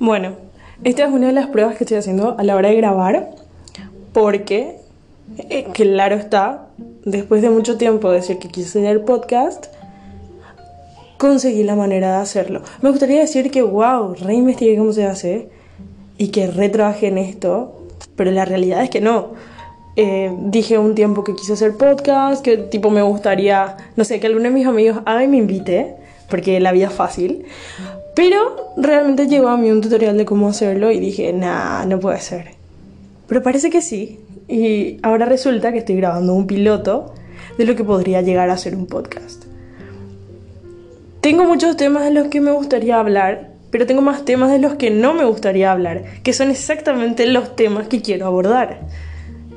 Bueno, esta es una de las pruebas que estoy haciendo a la hora de grabar, porque, eh, claro está, después de mucho tiempo decir que quise hacer podcast, conseguí la manera de hacerlo. Me gustaría decir que, wow, re investigué cómo se hace y que re trabajé en esto, pero la realidad es que no. Eh, dije un tiempo que quise hacer podcast, que tipo me gustaría, no sé, que alguno de mis amigos haga y me invite, porque la vida es fácil. Pero realmente llegó a mí un tutorial de cómo hacerlo y dije, nah, no puede ser. Pero parece que sí. Y ahora resulta que estoy grabando un piloto de lo que podría llegar a ser un podcast. Tengo muchos temas de los que me gustaría hablar, pero tengo más temas de los que no me gustaría hablar, que son exactamente los temas que quiero abordar.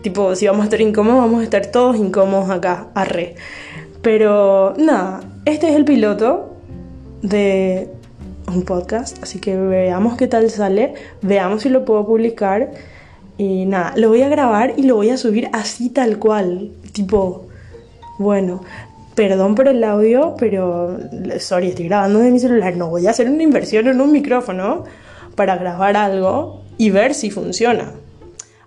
Tipo, si vamos a estar incómodos, vamos a estar todos incómodos acá, arre. Pero nada, este es el piloto de un podcast, así que veamos qué tal sale, veamos si lo puedo publicar y nada, lo voy a grabar y lo voy a subir así tal cual, tipo, bueno, perdón por el audio, pero, sorry, estoy grabando de mi celular, no voy a hacer una inversión en un micrófono para grabar algo y ver si funciona.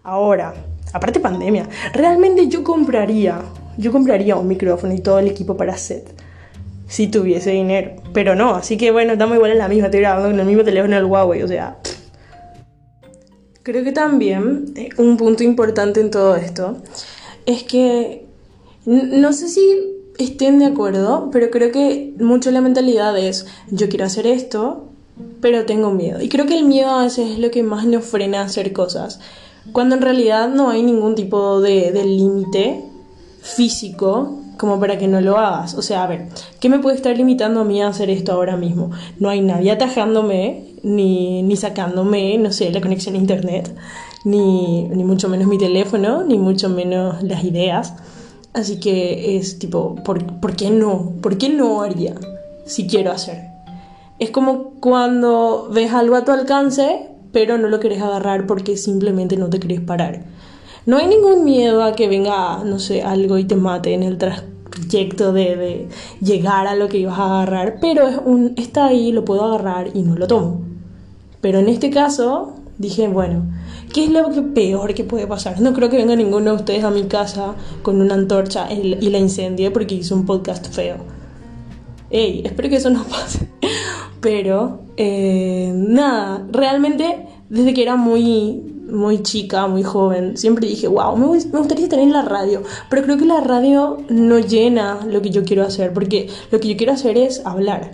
Ahora, aparte pandemia, realmente yo compraría, yo compraría un micrófono y todo el equipo para set si tuviese dinero. Pero no, así que bueno, estamos igual en la misma, estoy grabando con el mismo teléfono del Huawei, o sea. Creo que también eh, un punto importante en todo esto es que no sé si estén de acuerdo, pero creo que mucho la mentalidad es yo quiero hacer esto, pero tengo miedo. Y creo que el miedo a veces es lo que más nos frena a hacer cosas, cuando en realidad no hay ningún tipo de, de límite físico como para que no lo hagas. O sea, a ver, ¿qué me puede estar limitando a mí a hacer esto ahora mismo? No hay nadie atajándome, ni, ni sacándome, no sé, la conexión a internet, ni, ni mucho menos mi teléfono, ni mucho menos las ideas. Así que es tipo, ¿por, ¿por qué no? ¿Por qué no haría si quiero hacer? Es como cuando ves algo a tu alcance, pero no lo querés agarrar porque simplemente no te querés parar. No hay ningún miedo a que venga, no sé, algo y te mate en el trayecto de, de llegar a lo que ibas a agarrar, pero es un, está ahí, lo puedo agarrar y no lo tomo. Pero en este caso dije, bueno, ¿qué es lo peor que puede pasar? No creo que venga ninguno de ustedes a mi casa con una antorcha y la incendie porque hice un podcast feo. Ey, espero que eso no pase. Pero, eh, nada, realmente desde que era muy, muy chica, muy joven, siempre dije, wow, me, gustaría en la radio, pero creo que la radio no llena lo que yo quiero hacer, porque lo que yo quiero hacer es hablar.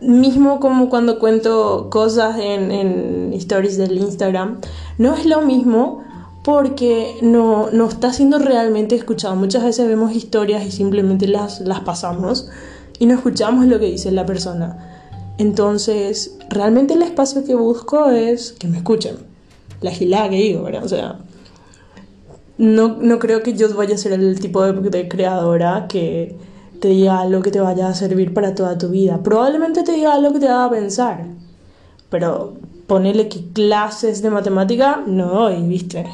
Mismo como cuando cuento cosas en, en stories del Instagram, no es lo mismo porque no, no está siendo realmente escuchado. Muchas veces vemos historias y simplemente las, las pasamos y no escuchamos lo que dice la persona. Entonces, realmente el espacio que busco es que me escuchen. La gilada que digo, ¿verdad? O sea, no, no creo que yo vaya a ser el tipo de, creadora que te diga algo que te vaya a servir para toda tu vida. Probablemente te diga algo que te haga pensar. Pero ponerle clases de matemática no doy, ¿viste?